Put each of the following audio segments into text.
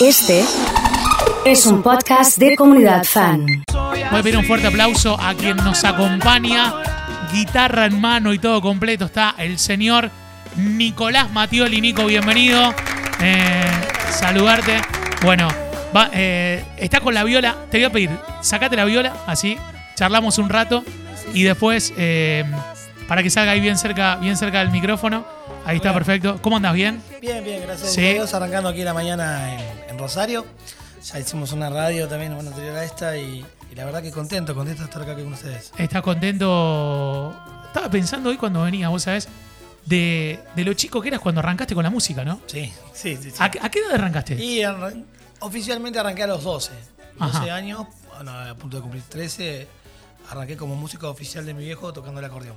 Este es un podcast de comunidad fan. Voy a pedir un fuerte aplauso a quien nos acompaña, guitarra en mano y todo completo. Está el señor Nicolás Matioli. Nico, bienvenido. Eh, saludarte. Bueno, va, eh, está con la viola. Te voy a pedir, sacate la viola, así, charlamos un rato y después, eh, para que salga ahí bien cerca, bien cerca del micrófono. Ahí está, perfecto. ¿Cómo andas? ¿Bien? Bien, bien, gracias Sí. a Dios. Arrancando aquí la mañana en, en Rosario. Ya hicimos una radio también, bueno, anterior a esta y, y la verdad que contento, contento de estar acá con ustedes. ¿Estás contento? Estaba pensando hoy cuando venía, vos sabés, de, de lo chico que eras cuando arrancaste con la música, ¿no? Sí, sí, sí. sí. ¿A, qué- a qué edad arrancaste? Y oficialmente arranqué a los 12. 12 Ajá. años, bueno, a punto de cumplir 13, arranqué como músico oficial de mi viejo tocando el acordeón.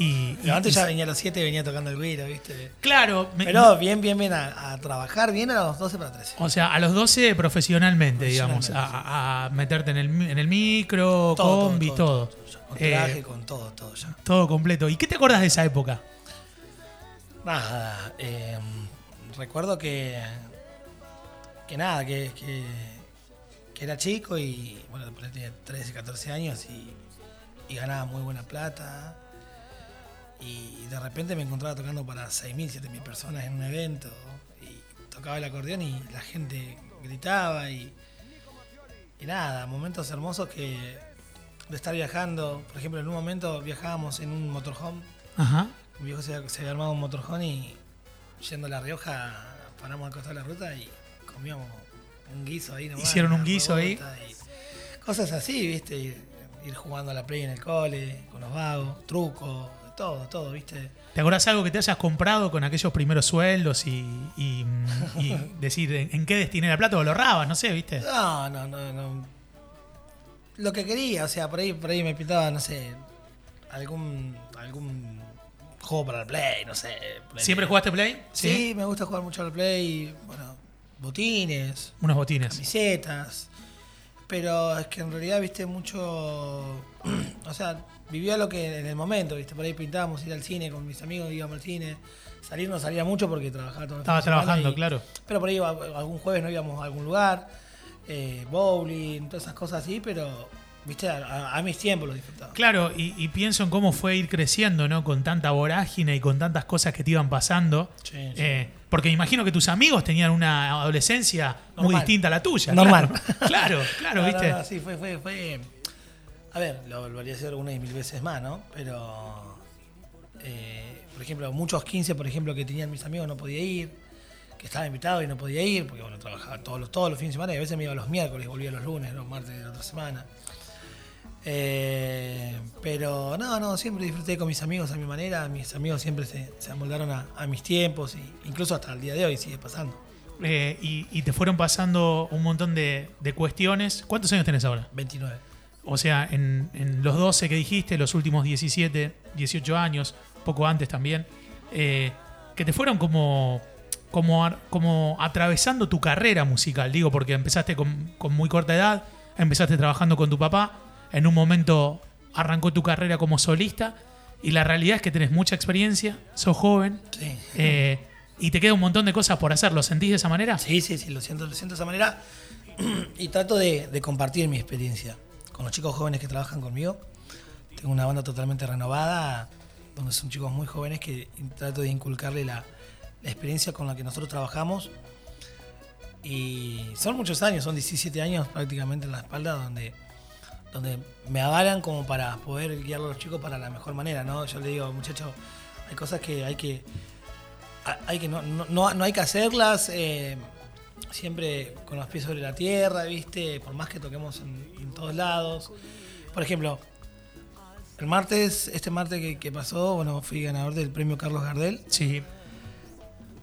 Y, Pero y- antes y- ya venía a los 7 y venía tocando el guiro, ¿viste? Claro, me- Pero bien, bien, bien, a, a trabajar bien a los 12 para 13. o sea, a los 12 profesionalmente, digamos, Profesionalmente, a, a meterte en el, en el micro, Todo, combi, todo, todo. todo, Con Eh, traje, con todo, todo ya. todo completo. ¿Y qué te acordás de esa época? Nada, eh, recuerdo que. que nada, que, que, que era chico y. bueno, después tenía 13, 14 años y, y ganaba muy buena plata. Y de repente me encontraba tocando para 6.000, 7.000 personas en un evento. Y tocaba el acordeón y la gente gritaba y. y nada, momentos hermosos que. de estar viajando. Por ejemplo, en un momento viajábamos en un motorhome. Ajá. Mi viejo se, se había armado un motorhome y yendo a La Rioja paramos al costado de la ruta y comíamos un guiso ahí nomás. Hicieron un guiso ahí. cosas así, ¿viste? Ir, ir jugando a la play en el cole, con los vagos, truco, todo, todo, ¿viste? ¿Te acordás algo que te hayas comprado con aquellos primeros sueldos y, y- y decir en, qué destiné la plata o lo ahorrabas? No sé, ¿viste? No, no, no, no. Lo que quería, o sea, por ahí, por ahí me pintaba, no sé, algún, algún juego para el play, no sé. Play. ¿Siempre jugaste Play? Sí, me gusta jugar mucho al play, bueno, botines, Unos botines. camisetas. Pero es que en realidad, viste, mucho. o sea, vivía lo que en el momento, viste. Por ahí pintábamos ir al cine con mis amigos, íbamos al cine. Salir no salía mucho porque trabajaba todo el semana trabajando, y- claro. Pero por ahí algún jueves no íbamos a algún lugar. eh, bowling, todas esas cosas así, pero, viste, a, a- mis tiempos lo disfrutaba. Claro, y, y pienso en cómo fue ir creciendo, ¿no? Con tanta vorágine y con tantas cosas que te iban pasando. Sí, sí. Eh, porque me imagino que tus amigos tenían una adolescencia muy distinta a la tuya. Normal. Claro, claro, claro, No, no, ¿viste? no, sí, fue, fue, fue. A ver, lo volvería a hacer una y mil veces más, ¿no? Pero. eh, por ejemplo, muchos 15, por ejemplo, que tenían mis amigos no podía ir. Que estaba invitado y no podía ir, porque bueno, trabajaba todos los, todos los fines de semana y a veces me iba los miércoles, volvía los lunes, los martes de la otra semana. Eh, pero no, no, siempre disfruté con mis amigos a mi manera. Mis amigos siempre se, se amoldaron a, a mis tiempos, y incluso hasta el día de hoy sigue pasando. Eh, y, y te fueron pasando un montón de, de cuestiones. ¿Cuántos años tenés ahora? 29. O sea, en, en los 12 que dijiste, los últimos 17, 18 años, poco antes también, eh, que te fueron como, como, como atravesando tu carrera musical, digo, porque empezaste con, con muy corta edad, empezaste trabajando con tu papá, en un momento arrancó tu carrera como solista, y la realidad es que tenés mucha experiencia, sos joven, Sí. eh, y te queda un montón de cosas por hacer, ¿lo sentís de esa manera? Sí, sí, sí, lo siento, lo siento de esa manera. y trato de, de compartir mi experiencia con los chicos jóvenes que trabajan conmigo. Tengo una banda totalmente renovada, donde son chicos muy jóvenes que trato de inculcarle la, la experiencia con la que nosotros trabajamos. Y son muchos años, son 17 años prácticamente en la espalda, donde, donde me avalan como para poder guiar a los chicos para la mejor manera, ¿no? Yo le digo, muchachos, hay cosas que hay que hay que no, no, no- hay que hacerlas eh, siempre con los pies sobre la tierra, ¿viste? Por más que toquemos en, en todos lados. Por ejemplo, el martes, este martes que, que pasó, bueno, fui ganador del premio Carlos Gardel. Sí.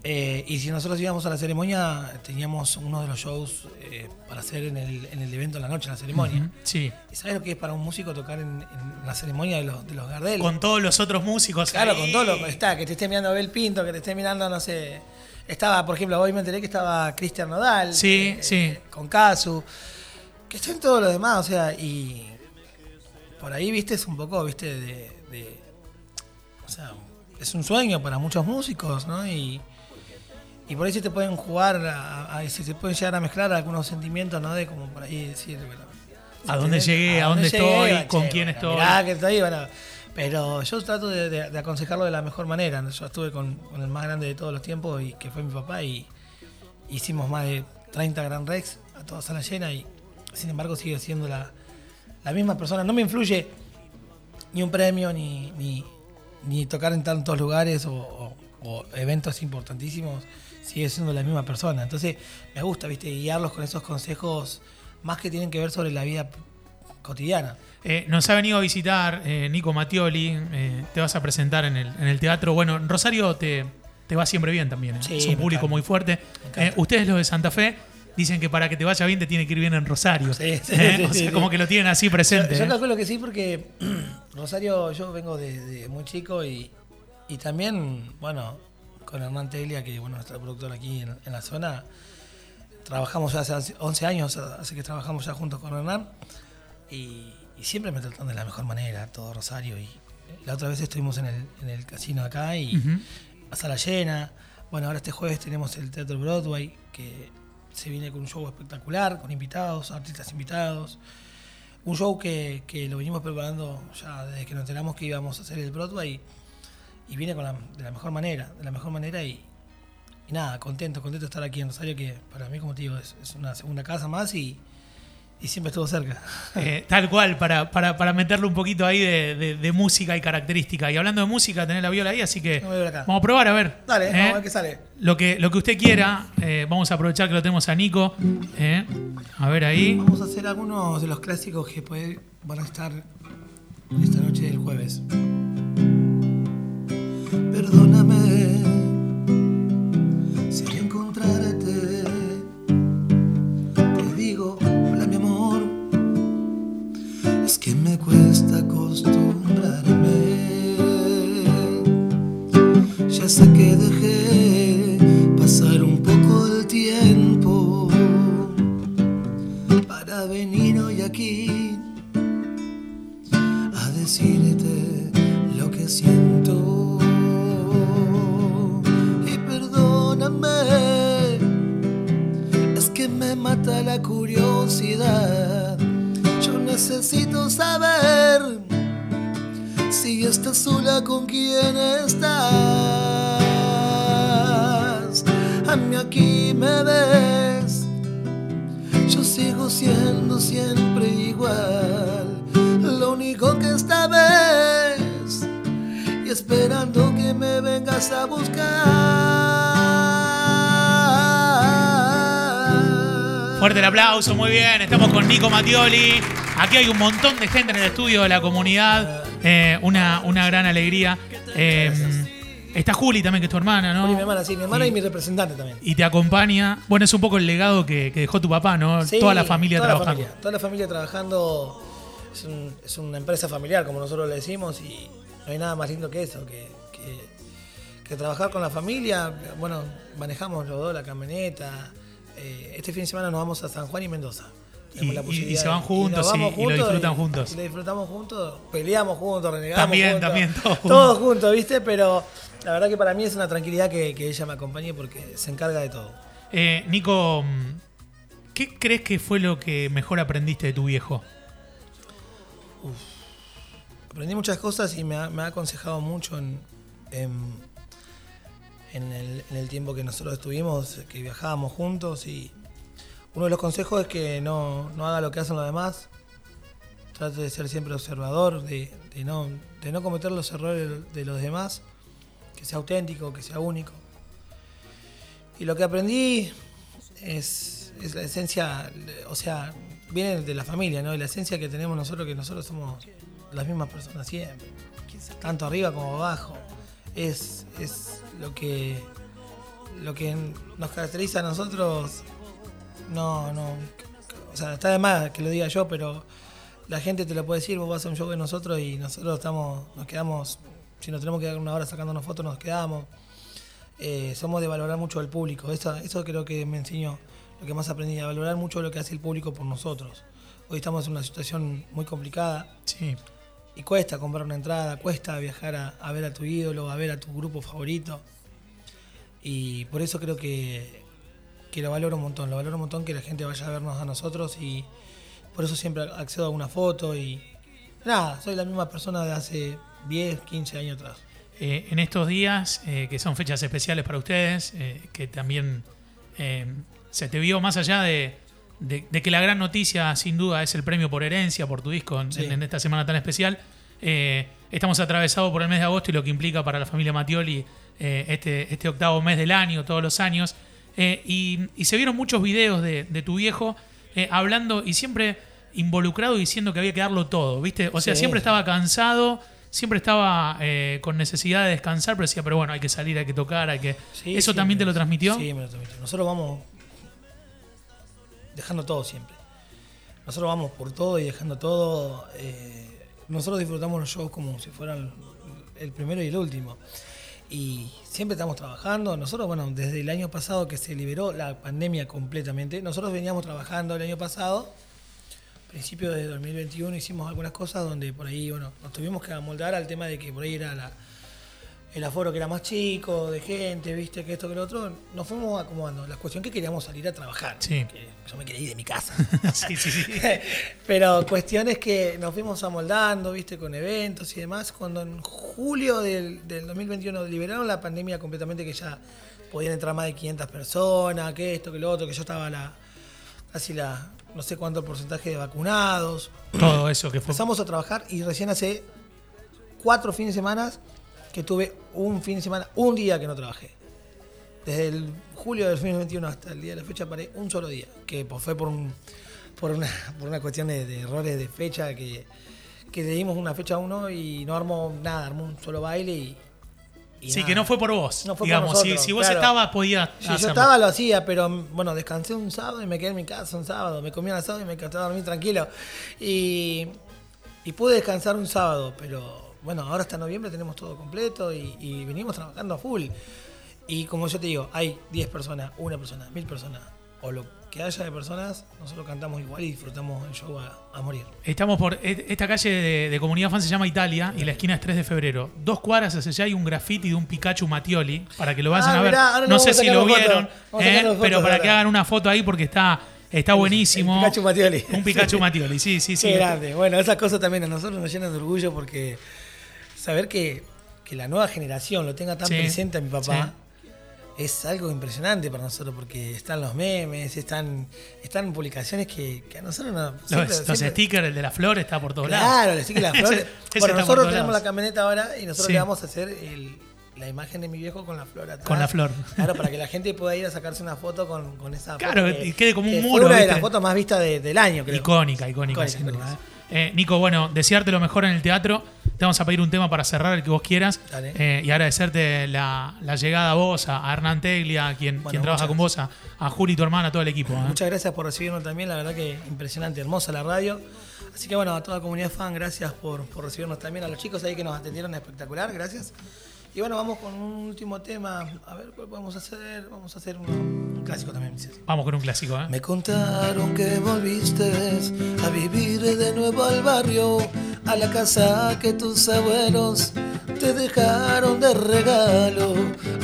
Eh, y si nosotros íbamos a la ceremonia, teníamos uno de los shows eh, para hacer en el, en el evento en la noche, en la ceremonia. Sí. ¿Y sabes lo que es para un músico tocar en, en la ceremonia de los, de los Gardel? Con todos los otros músicos. Claro, ahí. con todo lo que está, que te esté mirando Abel Pinto, que te esté mirando, no sé. Estaba, por ejemplo, hoy me enteré que estaba Cristian Nodal. Sí, sí. Con Casu. Que estén todos los demás, o sea, y. Por ahí, viste, es un poco, viste, de. de- o sea, es un sueño para muchos músicos, ¿no? Y, y por ahí se te pueden jugar, a, a- se te pueden llegar a mezclar algunos sentimientos, ¿no? De como por ahí decir, bueno, ¿A dónde llegué? ¿A dónde estoy? ¿Con quién estoy? Mirá que estoy, bueno. Pero yo trato de, de- de aconsejarlo de la mejor manera. Yo estuve con, con el más grande de todos los tiempos, y que fue mi papá, y hicimos más de 30 Grand Rex a toda sala llena, y sin embargo sigue siendo la, la misma persona. No me influye ni un premio, ni, ni, ni tocar en tantos lugares o, o- o eventos importantísimos, sigue siendo la misma persona. Entonces me gusta, viste, guiarlos con esos consejos más que tienen que ver sobre la vida cotidiana. Eh, nos ha venido a visitar eh, Nico Mattioli. eh, te vas a presentar en el, en el teatro. Bueno, en Rosario te, te va siempre bien también. Sí, es un público encanta. muy fuerte. ustedes, los de Santa Fe, dicen que para que te vaya bien te tiene que ir bien en Rosario. Sí, sí, sí, o sea, como que lo tienen así Yo, presente. yo eh. calculo que sí porque Rosario, yo vengo de, de muy chico y, y también, bueno, con Hernán Teglia, que bueno, nuestro productor aquí en, en la zona, trabajamos ya hace 11 años, hace que trabajamos ya juntos con Hernán y, y siempre me tratan de la mejor manera, todo Rosario. Y la otra vez estuvimos en el, en el casino acá y Ujú. a sala llena. Bueno, ahora este jueves tenemos el Teatro Broadway, que se viene con un show espectacular, con invitados, artistas invitados. Un show que, que lo venimos preparando ya desde que nos enteramos que íbamos a hacer el Broadway y viene con la, de la mejor manera, de la mejor manera y, y nada, contento, contento de estar aquí en Rosario, que para mí, como te digo, es, es una segunda casa más y, y siempre estuvo cerca. Eh, tal cual, para, para, para meterle un poquito ahí de, de- de música y característica. Y hablando de música, tenés la viola ahí, así que No vamos a probar a ver. Dale, eh. vamos a ver qué sale. Lo que, lo que usted quiera, eh, vamos a aprovechar que lo tenemos a Nico. eh. A ver ahí. Vamos a hacer algunos de los clásicos que puede- van a estar esta noche del jueves. Perdóname si al encontrarte te digo, hola mi amor, es que me cuesta acostumbrarme. Ya sé que dejé pasar un poco el tiempo para venir hoy aquí a decirte lo que siento. Curiosidad. Yo necesito saber si estás sola con quién estás. A mí aquí me ves yo sigo siendo siempre igual. Lo único que esta vez, y esperando que me vengas a buscar. Fuerte el aplauso, muy bien. Estamos con Nico Mattioli. Aquí hay un montón de gente en el estudio de la comunidad. Eh, una, una gran alegría. Eh, está Juli también, que es tu hermana, ¿no? Y mi hermana, sí, mi hermana y, mi representante también. Y te acompaña. Bueno, es un poco el legado que, que dejó tu papá, ¿no? Sí, toda la familia toda la trabajando. familia, toda la familia trabajando. Es, un- es una empresa familiar, como nosotros le decimos, y no hay nada más lindo que eso, que, que- que trabajar con la familia. Bueno, manejamos los dos la camioneta. Eh, este fin de semana nos vamos a San Juan y Mendoza. Y- la y- y posibilidad se van juntos y- lo disfrutan juntos. y lo disfrutamos juntos, peleamos juntos, renegamos También, juntos. también, todos juntos. Todos juntos, ¿viste? Pero la verdad que para mí es una tranquilidad que, que ella me acompañe porque se encarga de todo. Eh, Nico, ¿qué crees que fue lo que mejor aprendiste de tu viejo? Aprendí muchas cosas y me ha, me ha aconsejado mucho en, en, en el, tiempo que nosotros estuvimos, que viajábamos juntos y uno de los consejos es que no, no haga lo que hacen los demás, trate de ser siempre observador, de, de no, de no cometer los errores de los demás, que sea auténtico, que sea único. Y lo que aprendí es, es la esencia, o sea, viene de la familia, ¿no? Y la esencia que tenemos nosotros, que nosotros somos las mismas personas siempre, tanto arriba como abajo. Es, es lo que lo que nos caracteriza a nosotros. No, no, o sea, está de más que lo diga yo, pero la gente te lo puede decir, vos vas a un show de nosotros y nosotros estamos, nos quedamos, si nos tenemos que dar una hora sacándonos fotos, nos quedamos. Eh, somos de valorar mucho al público. Eso, eso creo que me enseñó lo que más aprendí, a valorar mucho lo que hace el público por nosotros. Hoy estamos en una situación muy complicada Sí. Y cuesta comprar una entrada, cuesta viajar a, ver a tu ídolo, a ver a tu grupo favorito. Y por eso creo que, que lo valoro un montón, lo valoro un montón que la gente vaya a vernos a nosotros y por eso siempre accedo a una foto y nada, soy la misma persona de hace 10, 15 años atrás. Eh, en estos días, eh, que son fechas especiales para ustedes, eh, que también se te vio más allá de, de, que la gran noticia, sin duda, es el premio por herencia, por tu disco en, esta semana tan especial. estamos atravesados por el mes de agosto y lo que implica para la familia Matioli este, este octavo mes del año, todos los años. Y, se vieron muchos videos de, tu viejo hablando y siempre involucrado diciendo que había que darlo todo, ¿viste? O sea, siempre estaba cansado siempre estaba eh, con necesidad de descansar, pero decía, pero bueno, hay que salir, hay que tocar, hay que... ¿Eso también te lo transmitió? Sí, me lo transmitió. Nosotros vamos dejando todo siempre. Nosotros vamos por todo y dejando todo. Eh, nosotros disfrutamos los shows como si fueran el primero y el último. Y siempre estamos trabajando. Nosotros, bueno, desde el año pasado que se liberó la pandemia completamente, nosotros veníamos trabajando el año pasado principio de 2021 hicimos algunas cosas donde por ahí, bueno, nos tuvimos que amoldar al tema de que por ahí era la, el aforo que era más chico, de gente, viste, que esto, que lo otro. Nos fuimos acomodando. La cuestión que queríamos salir a trabajar. Sí. yo me quería ir de mi casa. sí, sí, sí. Pero cuestiones que nos fuimos amoldando, viste, con eventos y demás. Cuando en julio del, del 2021 liberaron la pandemia completamente, que ya podían entrar más de 500 personas, que esto, que lo otro, que yo estaba la, casi la, no sé cuánto porcentaje de vacunados. Todo eso que fue. Empezamos a trabajar y recién hace cuatro fines de semana que tuve un fin de semana, un día que no trabajé. Desde el julio del 2021 hasta el día de la fecha paré un solo día, que pues, fue por, por, una, por una cuestión de, errores de fecha, que, que le dimos una fecha a uno y no armó nada, armó un solo baile y, sí, que no fue por vos. No fue digamos, por si, si, vos estabas, podías. Si yo estaba, lo hacía, pero bueno, descansé un sábado y me quedé en mi casa un sábado. Me comí un asado y me quedé a dormir tranquilo. Y, y pude descansar un sábado, pero bueno, ahora hasta noviembre tenemos todo completo y, y venimos trabajando a full. Y como yo te digo, hay 10 personas, una persona, mil personas, o lo que haya de personas, nosotros cantamos igual y disfrutamos el show a, morir. Estamos por. Esta calle de, comunidad fan se llama Italia y la esquina es 3 de febrero. Dos cuadras hacia allá hay un graffiti de un Pikachu Matioli para que lo vayan ah, a ver. no sé si lo vieron, eh, pero para que hagan una foto ahí porque está. Está buenísimo. Un Pikachu Matioli. Un Pikachu Matioli, sí, sí, sí. Qué grande. Bueno, esas cosas también a nosotros nos llenan de orgullo porque saber que, la nueva generación lo tenga tan presente a mi papá, es algo impresionante para nosotros porque están los memes, están, están publicaciones que, a nosotros no. los, stickers, el de la flor está por todos lados. Claro, el sticker de la flor. bueno, nosotros tenemos la camioneta ahora y nosotros le vamos a hacer la imagen de mi viejo con la flor atrás. Con la flor. Claro, para que la gente pueda ir a sacarse una foto con, con esa Claro, y quede como un muro. una de las fotos más vistas del año, creo. Icónica, icónica, sin duda. ¿eh? Eh, Nico, bueno, desearte lo mejor en el teatro. Te vamos a pedir un tema para cerrar el que vos quieras. Eh, y agradecerte la, llegada a vos, a, Hernán Teglia, quien, quien trabaja con vos, a, Juli, tu hermana, a todo el equipo. ¿eh? Muchas gracias por recibirnos también. La verdad que impresionante, hermosa la radio. Así que bueno, a toda la comunidad fan, gracias por, por recibirnos también. A los chicos ahí que nos atendieron espectacular, gracias. Y bueno, vamos con un último tema. A ver cuál podemos hacer. Vamos a hacer un clásico también. Vamos con un clásico, ¿eh? Me contaron que volviste a vivir de nuevo al barrio, a la casa que tus abuelos te dejaron de regalo.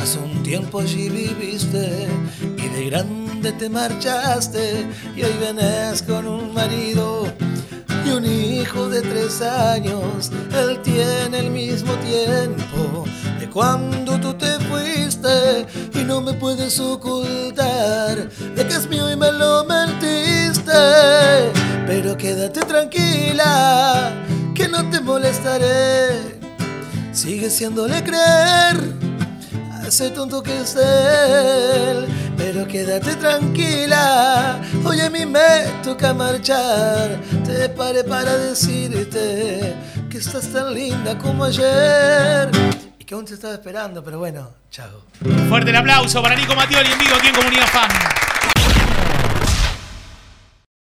Hace un tiempo allí viviste y de grande te marchaste y hoy vienes con un marido y un hijo de tres años, él tiene el mismo tiempo cuando tú te fuiste y no me puedes ocultar de que es mío y me lo mentiste. Pero quédate tranquila, que no te molestaré, sigue siéndole creer ese tonto que es él. Pero quédate tranquila, hoy a mí me toca marchar. Te paré para decirte que estás tan linda como ayer. Que aún te estaba esperando, pero bueno, chao. Fuerte el aplauso para Nico Matioli en vivo aquí en Comunidad Fan.